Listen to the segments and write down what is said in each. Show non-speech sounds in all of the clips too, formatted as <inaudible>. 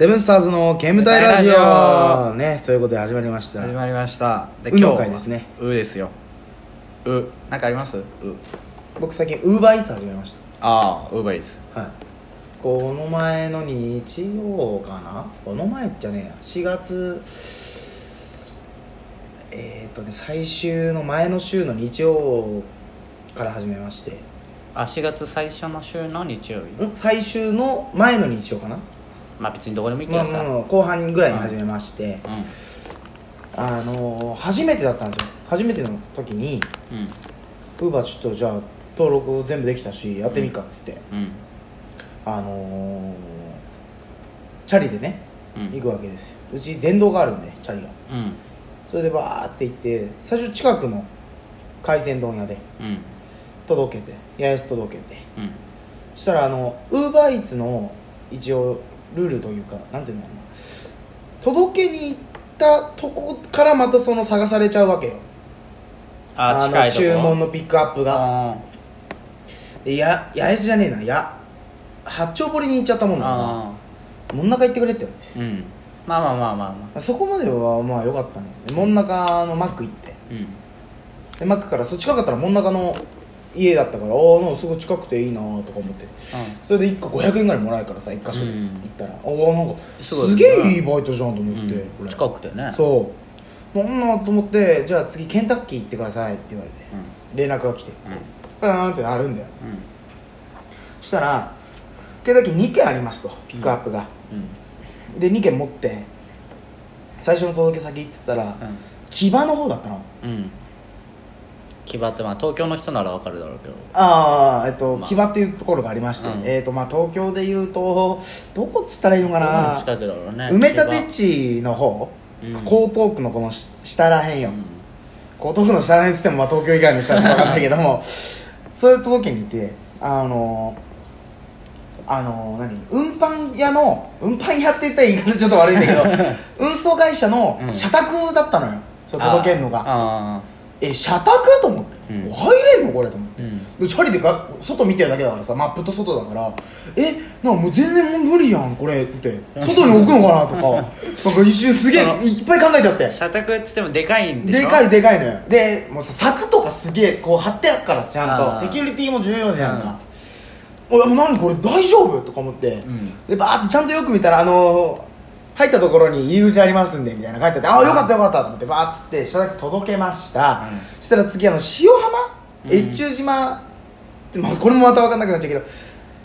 セブンスターズの煙たいラジオ。ねということで始まりました。始まりました。でうのは会ですね。うですよ。う。なんかあります？う。僕最近ウーバーイーツ始めましああウーバーイーツ。たはい。この前の日曜かな？この前じゃねえや。4月えっ、ー、とね最終の前の週の日曜から始めまして。あ4月最初の週の日曜日？ん？最終の前の日曜かな、まあ別にどこでもいいけまあ、どさもう後半ぐらいに始めまして、うん。あのー初めてだったんですよ。初めての時にうん。ウーバーちょっとじゃあ登録全部できたしやってみっかっつって、うん。あのーチャリでねうん。行くわけですよ。うち電動があるんでチャリが。うん。それでバーって行って最初近くの海鮮丼屋でうん。届けて八重洲届けて。うん。そしたらあのウーバーイーツの一応ルールというかなんていうの届けに行ったとこからまたその探されちゃうわけよ。のあ近いとこ注文のピックアップが。あでや八重洲じゃねえな。や八丁堀に行っちゃったもんだあから門中行ってくれって言われて。うん。まあまあまあまあまそこまではまあ良かったね。で門中のマック行って。あうん。でマックからそっち近かったら門中の家だったからおおなんかすごい近くていいなとか思って。それで1個500円ぐらいもらえるからさ1箇所でうん。行ったら、おおなんかすげえいいバイトじゃんと思って、近くてね。そう。なんなと思ってじゃあ次ケンタッキー行ってくださいって言われてう連絡が来てん。パーンってなるんだよ。うん。そしたらケンタッキー2軒ありますとピックアップが、うん。で2軒持って最初の届け先っつったら、木場の方だったの。うんうん木場ってまあ東京の人ならわかるだろうけど。ああえっと、まあ。木場っていうところがありまして、うん。えっとまあ東京でいうとどこっつったらいいのかな？近くだろうね埋め立て地の方、うん。江東区のこのし下らへんよ、うん。江東区の下らへんっつっても、まあ、東京以外の人はちょっと分かんないけども <laughs> それ届けにいてあのあの何？運搬屋の運搬屋って言ったら言い方ちょっと悪いんだけど <laughs> 運送会社のうん。社宅だったのよ、それ届けるのが。あえ社宅と思って、うん。入れんのこれと思って、うん。でチャリでが外見てるだけだからさマップと外だからえなんかもう全然無理やんこれって。外に置くのかなとか。<laughs> なんか一瞬すげえいっぱい考えちゃって。あ社宅っつってもでかいんでしょ？でかいでかいのよ。でもうさ柵とかすげえこう張ってあるからちゃんとセキュリティも重要じゃんか、おい何これ大丈夫？とか思って、ん。でバーってちゃんとよく見たらあのー入ったところに入り口ありますんでみたいな書いてあってああよかったよかったと思ってバーッつって下だけ届けました、うん。そしたら次あの塩浜、うん。越中島って、まあ、これもまた分かんなくなっちゃうけど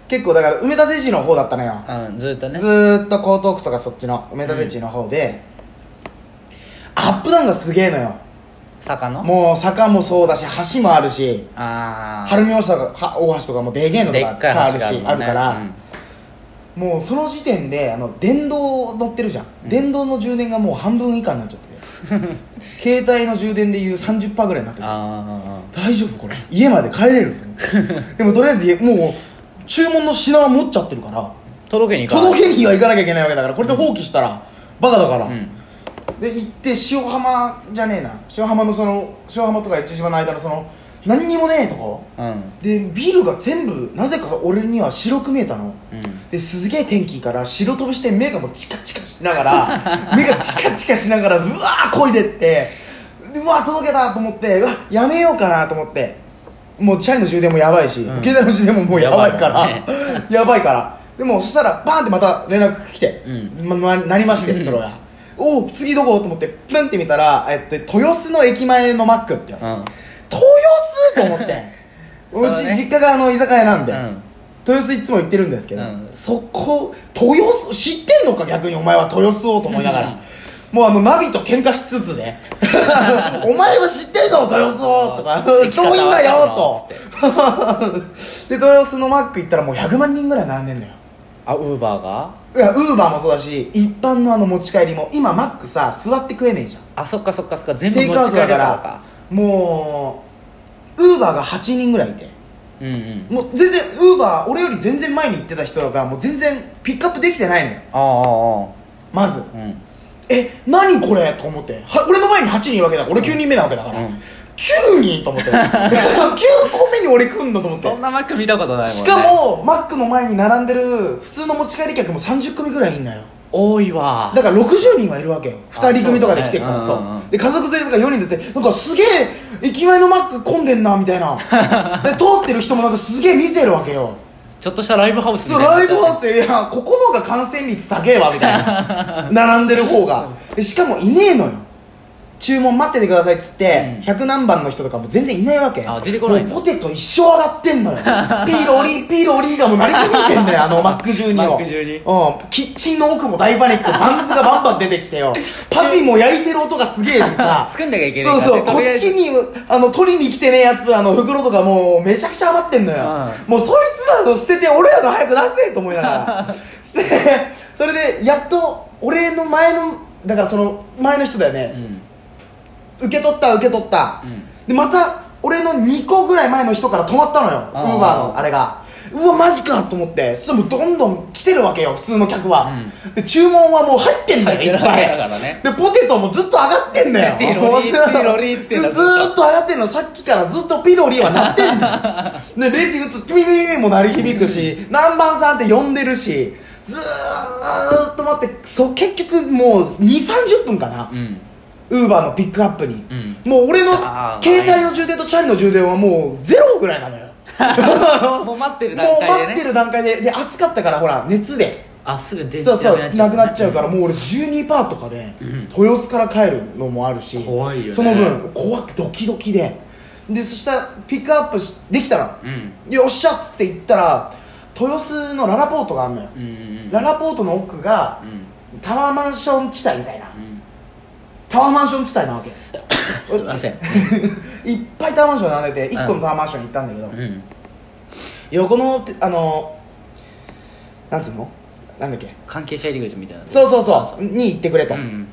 結構だから埋め立て地の方だったのよ、うんずっとね。ずーっと江東区とかそっちの埋め立て地の方で、アップダウンがすげえのよ。坂の？もう坂もそうだし橋もあるしああ晴海大橋とかは大橋とかもでけえのとかあるしがあるから、もうその時点であの電動乗ってるじゃん、電動の充電がもう半分以下になっちゃって。て <laughs> 携帯の充電でいう30%ぐらいになって大丈夫これ。家まで帰れると思って。<laughs> でもとりあえずもう注文の品は持っちゃってるから。あ届けに行か届けには行かなきゃいけないわけだから。これで放棄したらバカだから、うん。で行って塩浜じゃねえな。塩浜のその塩浜とか越中島の間のその何にもねえとこうん。でビルが全部なぜか俺には白く見えたの。うん。ですげえ天気いいから白飛びして目がもうチカチカしながら <laughs> 目がチカチカしながらうわーこいでってでうわー届けたと思ってうわやめようかなと思って。もうチャリの充電もやばいし、うん。携帯の充電ももうやばいからやば <laughs> やばいから。でもそしたらバーンってまた連絡来て、うん。ままなりましてそれがおお次どこ？と思ってプンって見たら、えっと、豊洲の駅前のマックって言われてうん。豊洲と思って <laughs> そうち実家があの居酒屋なんで、うん。豊洲いつも行ってるんですけど、うん。そこ豊洲知ってんのか逆にお前は豊洲をと思いながら、うん。もうあのナビと喧嘩しつつね <laughs> お前は知ってんの豊洲をとか。遠いんだよわとで豊洲のマック行ったらもう100万人ぐらい並んでんだよ。あウーバーが？いやウーバーもそうだし一般のあの持ち帰りも今マックさ座って食えねえじゃん。あそっかそっかそっか。全部持ち帰れトだから。もうウーバーが8人ぐらいいて。うんうん。もう全然ウーバー俺より全然前に行ってた人がもう全然ピックアップできてないのよ。あまずあああ。うん。え何これと思って。は俺の前に8人いるわけだ俺9人目なわけだから、うん。9人と思って。<laughs> 9個目に俺来んのと思って。そんなマック見たことないもんね。しかもマックの前に並んでる普通の持ち帰り客も30組ぐらいいんだよ多いわ。だから60人はいるわけよ。あ2人組とかで来てるから。そうだねで家族連れとか4人でってなんかすげえ駅前のマック混んでんなみたいな。<laughs> で通ってる人もなんかすげえ見てるわけよ。ちょっとしたライブハウスそうライブハウスいやここのが感染率高えわみたいな。<laughs> 並んでる方が。でしかもいねえのよ注文待っててくださいっつって、うん。100何番の人とかも全然いないわけ。あ出てこないんだ。もうポテト一生上がってんのよ。<laughs> ピーロリピーロリがもう鳴り響いてんだよあのマック中にマよック中にうん、キッチンの奥も大パニックバンズがバンバン出てきてよ。<laughs> パティも焼いてる音がすげえしさ。<laughs> 作んなきゃいけないから。そうそう。こっちにあの取りに来てねえやつあの袋とかもうめちゃくちゃ余ってんのよ、もうそいつらの捨てて俺らの早く出せと思いながら。してそれでやっと俺の前のだからその前の人だよね、うん受け取った受け取った、うん。でまた俺の2個ぐらい前の人から止まったのよ。ウあー。ーバーのあれが。うわマジかと思ってそもうどんどん来てるわけよ普通の客は、で注文はもう入ってんだよいっぱい。わけだからね。でポテトもずっと上がってんだよ。ピロリピロリってずっと上がってんのさっきからずっとピロリは鳴ってんだよ。<laughs> でレジ打つピピピピも鳴り響くし南蛮さんって呼んでるしずーっと待ってそ結局もう2 3 0分かな、うんウーバーのピックアップに、うん。もう俺のあー携帯の充電とチャリの充電はもうゼロぐらいなのよ。<laughs> もう待ってるもう段階でね。待ってる段階で。で暑かったからほら熱で。あすぐ電池そうそうなくなっちゃうからうもう俺12パーとかで、うん。豊洲から帰るのもあるし怖いよね。その分怖くてドキドキで。でそしたらピックアップしできたらうん。よっしゃっつって行ったら豊洲のララポートがあるのよ、うんうん。ララポートの奥がうん。タワーマンション地帯みたいな。うんタワーマンション地帯なわけ。<coughs> すいません。<laughs> いっぱいタワーマンション並んでて1個のタワーマンションに行ったんだけど、うん。横のてあのなんつうの？なんだっけ？関係者入り口みたいなそうそうそう。に行ってくれと、うん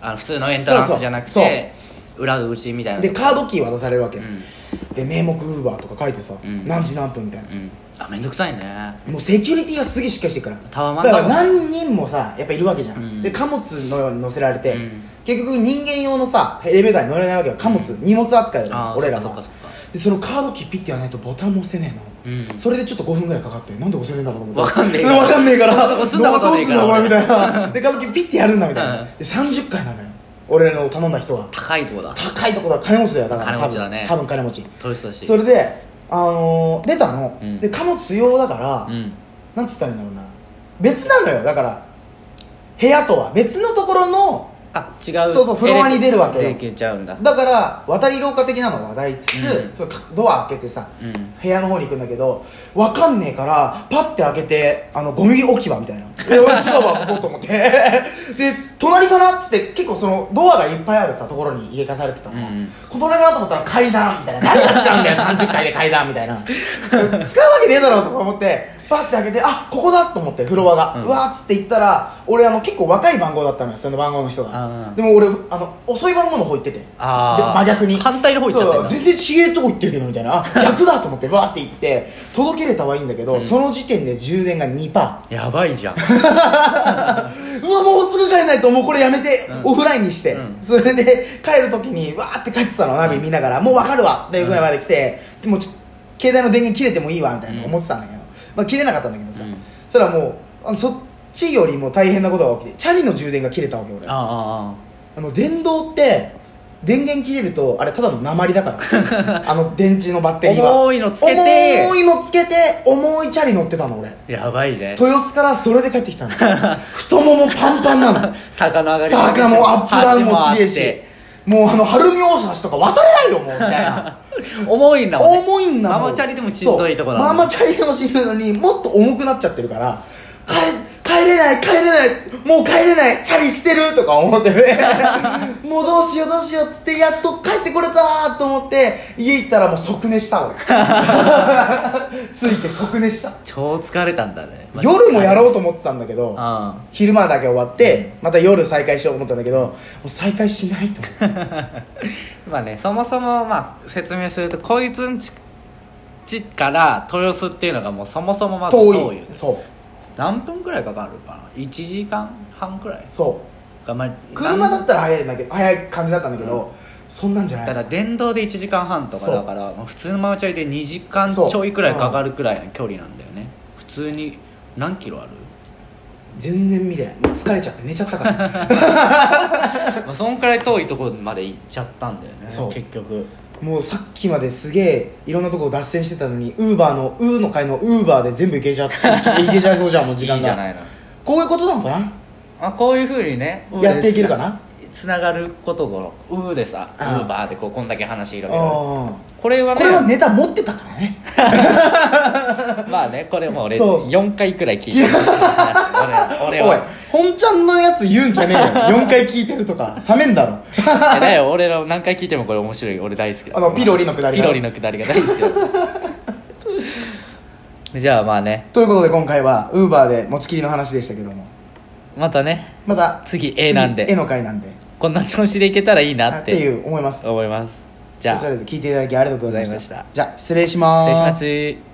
あの普通のエントランスじゃなくて裏口みたいなでカードキー渡されるわけ、うん。で名目ウーバーとか書いてさ、うん。何時何分みたいな。うん。あめんどくさいね。もうセキュリティがすげえしっかりしてるから。タワマンだから何人もさやっぱいるわけじゃん、うん。で貨物のように乗せられて、うん結局人間用のさエレベーターに乗れないわけよ。貨物、荷物扱いだよ俺らがでそのカードキーピッてやらないとボタンも押せねえの、うん。それでちょっと5分ぐらいかかってなんで押せねえんだろうと思って。わかんねえから。わかんねえから。どうすんのお前みたいな。でカードキーピッてやるんだみたいな、うん。で30回なのよ。俺の頼んだ人が高いとこだ。高いとこだ。金持ちだよ。だから金持ちだね。多分。多分金持ち。トイスだし。それであのー出たの、うん。で貨物用だから、うん。なんつったらいいんだろうな。別なのよ。だから部屋とは。別のところのあ違う。そうそうフロアに出るわけよ。ちゃうんだ。だから渡り廊下的なのが大つつ、うん。そのドア開けてさうん。部屋の方に行くんだけどわかんねえからパッて開けてあのゴミ置き場みたいな「え俺違うわここと思って。<laughs> で隣かなっつって結構そのドアがいっぱいあるさところに入れ替されてたから、うん。こ隣かなと思ったら階段みたいな。誰が使うんだよ30階で階段みたいな。<laughs> 使うわけねえだろうとか思ってパッて開けてあここだと思ってフロアが、ううんわーっつって行ったら俺あの結構若い番号だったのよその番号の人が。でも俺あの遅い番号の方行ってて。あ真逆に。反対の方行っちゃってんだそう全然違えとこ行ってるけどみたいな。あ <laughs> 逆だと思ってバーって行って届けれたはいいんだけど、うん。その時点で充電が2パやばいじゃん。ー <laughs> うわもうすぐ帰らないともうこれやめて、うん。オフラインにして、うん。それで帰る時にわーって帰ってたのナビ見ながら、もう分かるわ。っていうぐらいまで来て、もうち携帯の電源切れてもいいわみたいな思ってたんだけど、まあ、切れなかったんだけどさ、うん。そしたらもうあのそっちよりも大変なことが起きてチャリの充電が切れたわけ俺。ああの電動って電源切れるとあれただの鉛だから。<laughs> あの電池のバッテリーは重いのつけて。重いのつけて重いチャリ乗ってたの俺。あやばいね。豊洲からそれで帰ってきたの。太ももパンパンなの。<laughs> 坂の上がり。坂もアップダウンもすげえし。橋もうあの晴海大橋とか渡れないよもうみたいな。<laughs> 重いんだもん、ね、重いんだもん。ママチャリでもしんどいとこだもんそう。ママチャリでもしんどいのにもっと重くなっちゃってるから帰帰れない帰れないもう帰れないチャリ捨てるとか思ってね。<laughs> もうどうしようどうしようっつってやっと帰ってこれたと思って家行ったらもう即寝した俺。<laughs> ついて即寝した。超疲れたんだね。夜もやろうと思ってたんだけどあ昼間だけ終わってまた夜再開しようと思ったんだけどもう再開しないと <laughs> まあねそもそもまあ説明するとこいつんちちから豊洲っていうのがもうそもそもまず遠い。遠いそう何分くらいかかるかな？1時間半くらい？そう。がまあ車だったら早いんだけど早い感じだったんだけど、そんなんじゃない。だから電動で1時間半とかだからまあ普通のママチャリで2時間ちょいくらいかかるくらいの距離なんだよね。普通に何キロある？全然見てない。もう疲れちゃって寝ちゃったから。<laughs> まあ、そんくらい遠いところまで行っちゃったんだよねそう。結局もうさっきまですげえいろんなとこ脱線してたのにウーバーの「ウー」の回のウーバーで全部いけちゃって <laughs> いけちゃいそうじゃんもう時間が。いいじゃないの。こういうことなのかな？あこういうふうにねやっていけるかな？つながることを「うー」でさ「ウーバー」でこうこんだけ話広げる。あこれはねこれはネタ持ってたからね。<laughs> まあねこれもう俺そう。4回くらい聞いてる俺俺おいは本ちゃんのやつ言うんじゃねえよ。<laughs> 4回聞いてるとか冷めんだろ。<laughs> えだよ。俺ら何回聞いてもこれ面白い。俺大好きだ。あのピロリのくだりピロリのくだりが大好きだ。じゃあまあね。ということで今回はウーバーで持ちきりの話でしたけども。またね。また次 A なんで。次絵の回なんでこんな調子でいけたらいいなっあってていう思います。思います。じゃあとりあえず聞いていただきありがとうございました。ありがとうございました。じゃあ失礼します。失礼します